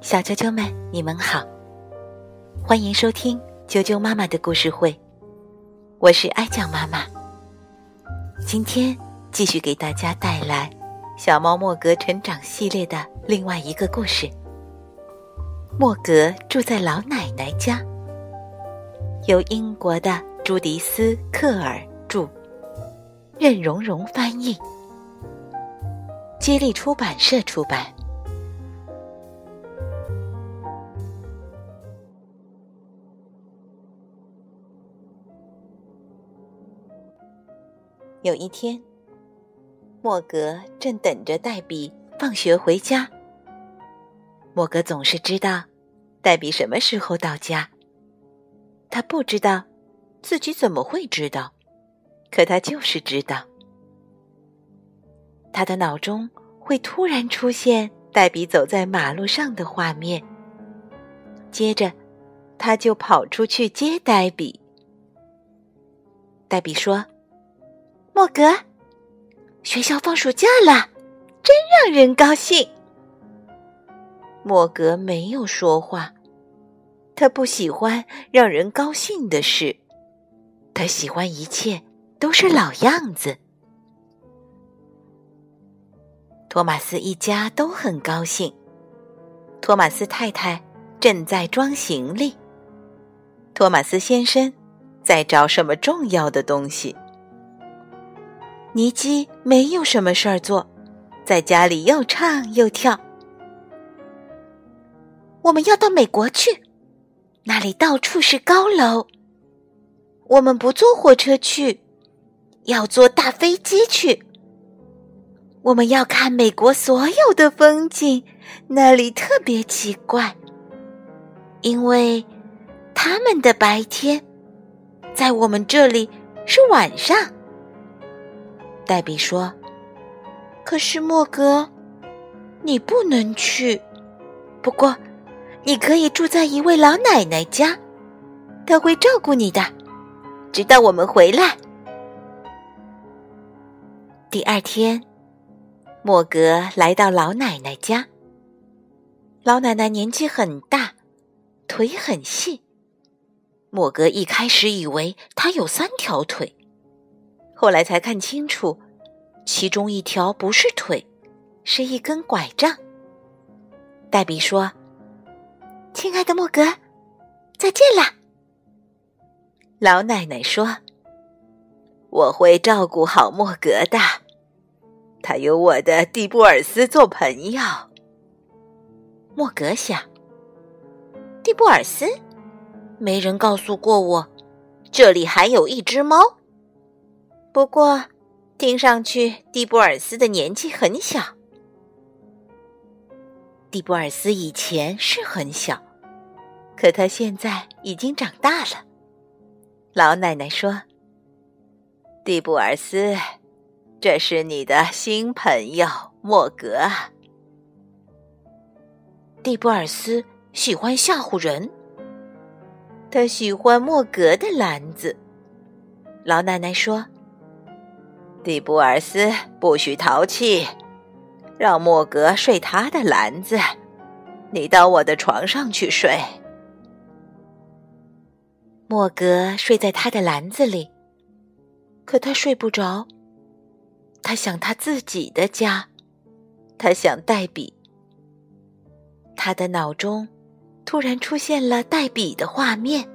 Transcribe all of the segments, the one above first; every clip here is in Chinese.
小啾啾们，你们好，欢迎收听啾啾妈妈的故事会，我是爱酱妈妈。今天继续给大家带来《小猫莫格成长系列》的另外一个故事。莫格住在老奶奶家，由英国的朱迪斯·克尔著，任蓉蓉翻译，接力出版社出版。有一天，莫格正等着黛比放学回家。莫格总是知道黛比什么时候到家。他不知道自己怎么会知道，可他就是知道。他的脑中会突然出现黛比走在马路上的画面，接着他就跑出去接黛比。黛比说。莫格，学校放暑假了，真让人高兴。莫格没有说话，他不喜欢让人高兴的事，他喜欢一切都是老样子。托马斯一家都很高兴。托马斯太太正在装行李，托马斯先生在找什么重要的东西。尼基没有什么事儿做，在家里又唱又跳。我们要到美国去，那里到处是高楼。我们不坐火车去，要坐大飞机去。我们要看美国所有的风景，那里特别奇怪，因为他们的白天在我们这里是晚上。黛比说：“可是莫格，你不能去。不过，你可以住在一位老奶奶家，她会照顾你的，直到我们回来。”第二天，莫格来到老奶奶家。老奶奶年纪很大，腿很细。莫格一开始以为她有三条腿。后来才看清楚，其中一条不是腿，是一根拐杖。黛比说：“亲爱的莫格，再见了。”老奶奶说：“我会照顾好莫格的，他有我的蒂布尔斯做朋友。”莫格想：“蒂布尔斯，没人告诉过我，这里还有一只猫。”不过，听上去蒂布尔斯的年纪很小。蒂布尔斯以前是很小，可他现在已经长大了。老奶奶说：“蒂布尔斯，这是你的新朋友莫格。”蒂布尔斯喜欢吓唬人，他喜欢莫格的篮子。老奶奶说。蒂布尔斯不许淘气，让莫格睡他的篮子。你到我的床上去睡。莫格睡在他的篮子里，可他睡不着。他想他自己的家，他想黛比。他的脑中突然出现了黛比的画面。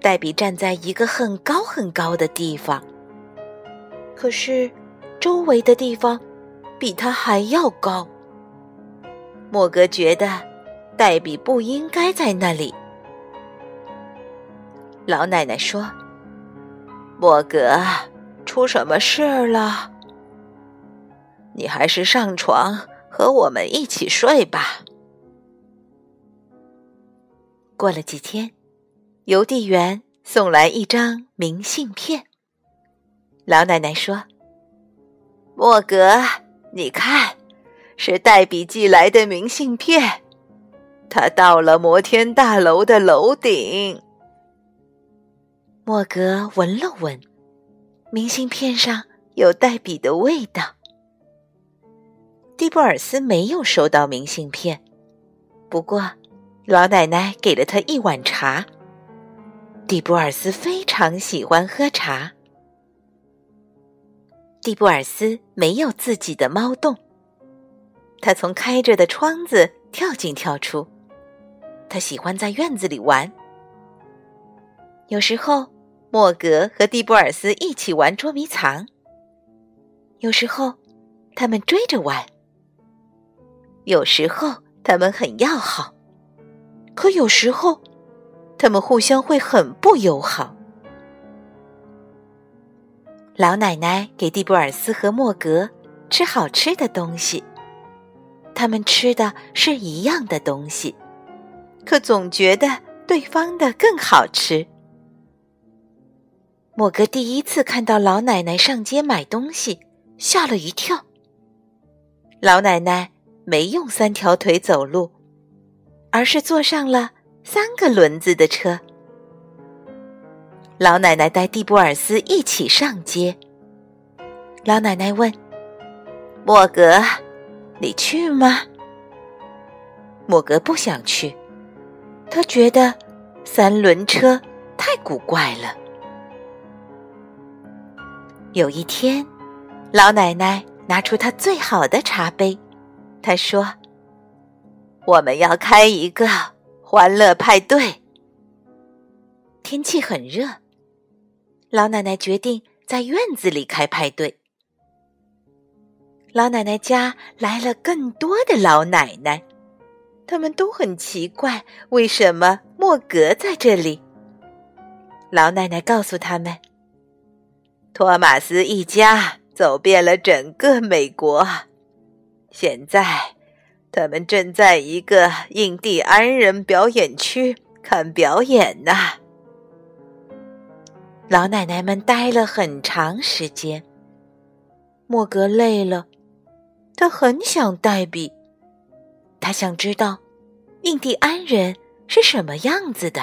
黛比站在一个很高很高的地方。可是，周围的地方比他还要高。莫格觉得黛比不应该在那里。老奶奶说：“莫格，出什么事了？你还是上床和我们一起睡吧。”过了几天，邮递员送来一张明信片。老奶奶说：“莫格，你看，是黛比寄来的明信片。他到了摩天大楼的楼顶。”莫格闻了闻，明信片上有黛比的味道。蒂布尔斯没有收到明信片，不过老奶奶给了他一碗茶。蒂布尔斯非常喜欢喝茶。蒂布尔斯没有自己的猫洞，他从开着的窗子跳进跳出。他喜欢在院子里玩。有时候，莫格和蒂布尔斯一起玩捉迷藏；有时候，他们追着玩；有时候，他们很要好；可有时候，他们互相会很不友好。老奶奶给蒂布尔斯和莫格吃好吃的东西，他们吃的是一样的东西，可总觉得对方的更好吃。莫格第一次看到老奶奶上街买东西，吓了一跳。老奶奶没用三条腿走路，而是坐上了三个轮子的车。老奶奶带蒂布尔斯一起上街。老奶奶问：“莫格，你去吗？”莫格不想去，他觉得三轮车太古怪了。有一天，老奶奶拿出她最好的茶杯，她说：“我们要开一个欢乐派对。”天气很热。老奶奶决定在院子里开派对。老奶奶家来了更多的老奶奶，他们都很奇怪为什么莫格在这里。老奶奶告诉他们：“托马斯一家走遍了整个美国，现在他们正在一个印第安人表演区看表演呢。”老奶奶们待了很长时间。莫格累了，他很想黛比。他想知道印第安人是什么样子的。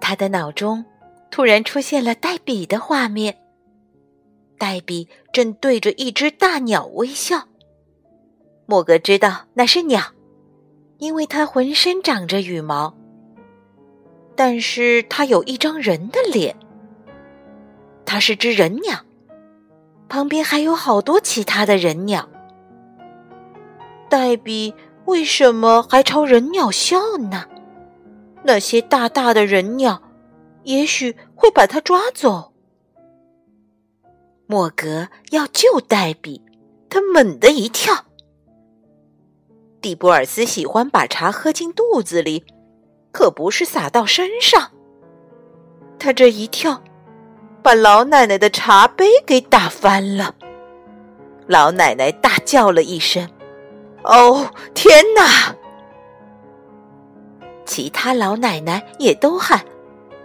他的脑中突然出现了黛比的画面。黛比正对着一只大鸟微笑。莫格知道那是鸟，因为它浑身长着羽毛。但是它有一张人的脸，它是只人鸟，旁边还有好多其他的人鸟。黛比为什么还朝人鸟笑呢？那些大大的人鸟，也许会把它抓走。莫格要救黛比，他猛地一跳。蒂博尔斯喜欢把茶喝进肚子里。可不是洒到身上。他这一跳，把老奶奶的茶杯给打翻了。老奶奶大叫了一声：“哦，天哪！”其他老奶奶也都喊：“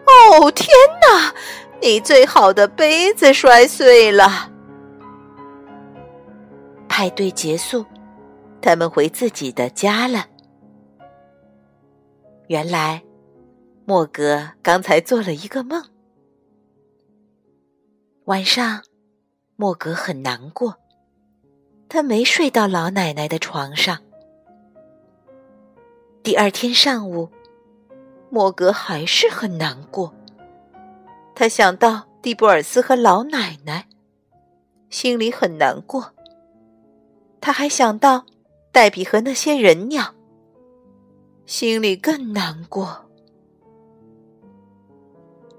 哦，天哪！你最好的杯子摔碎了。”派对结束，他们回自己的家了。原来，莫格刚才做了一个梦。晚上，莫格很难过，他没睡到老奶奶的床上。第二天上午，莫格还是很难过。他想到蒂布尔斯和老奶奶，心里很难过。他还想到黛比和那些人鸟。心里更难过，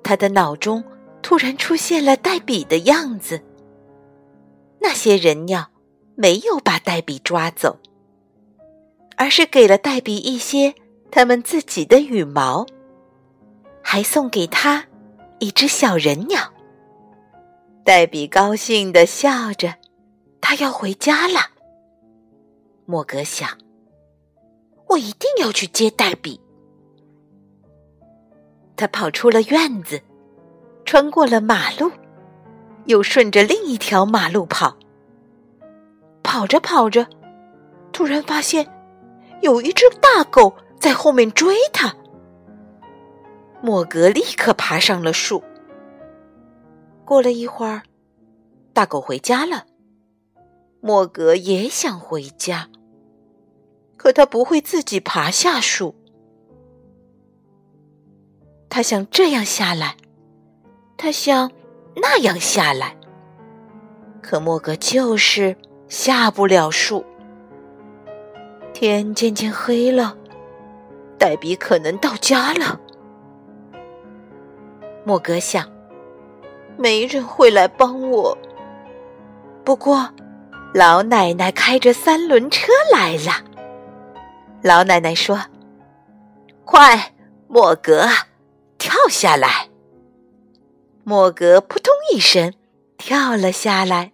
他的脑中突然出现了黛比的样子。那些人鸟没有把黛比抓走，而是给了黛比一些他们自己的羽毛，还送给他一只小人鸟。黛比高兴的笑着，他要回家了。莫格想。我一定要去接黛比。他跑出了院子，穿过了马路，又顺着另一条马路跑。跑着跑着，突然发现有一只大狗在后面追他。莫格立刻爬上了树。过了一会儿，大狗回家了。莫格也想回家，可他不会自己爬下树。他想这样下来，他想那样下来，可莫格就是下不了树。天渐渐黑了，黛比可能到家了。莫格想，没人会来帮我。不过，老奶奶开着三轮车来了。老奶奶说：“快，莫格，跳下来！”莫格扑通一声跳了下来，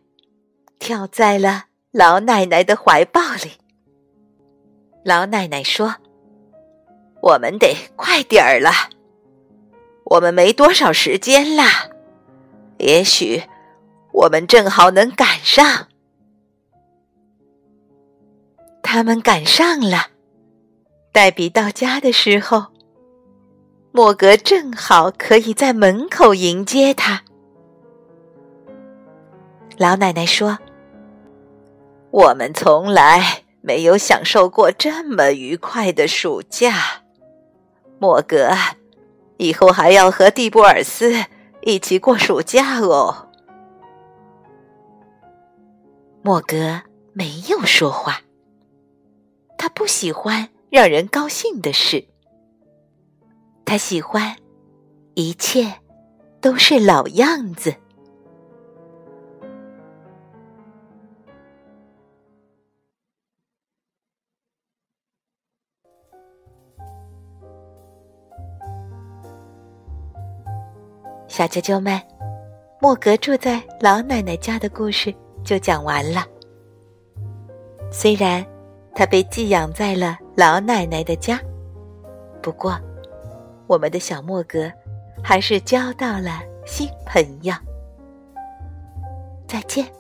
跳在了老奶奶的怀抱里。老奶奶说：“我们得快点儿了，我们没多少时间了。也许我们正好能赶上。”他们赶上了。黛比到家的时候，莫格正好可以在门口迎接他。老奶奶说：“我们从来……”没有享受过这么愉快的暑假，莫格，以后还要和蒂布尔斯一起过暑假哦。莫格没有说话，他不喜欢让人高兴的事，他喜欢一切都是老样子。小啾啾们，莫格住在老奶奶家的故事就讲完了。虽然他被寄养在了老奶奶的家，不过我们的小莫格还是交到了新朋友。再见。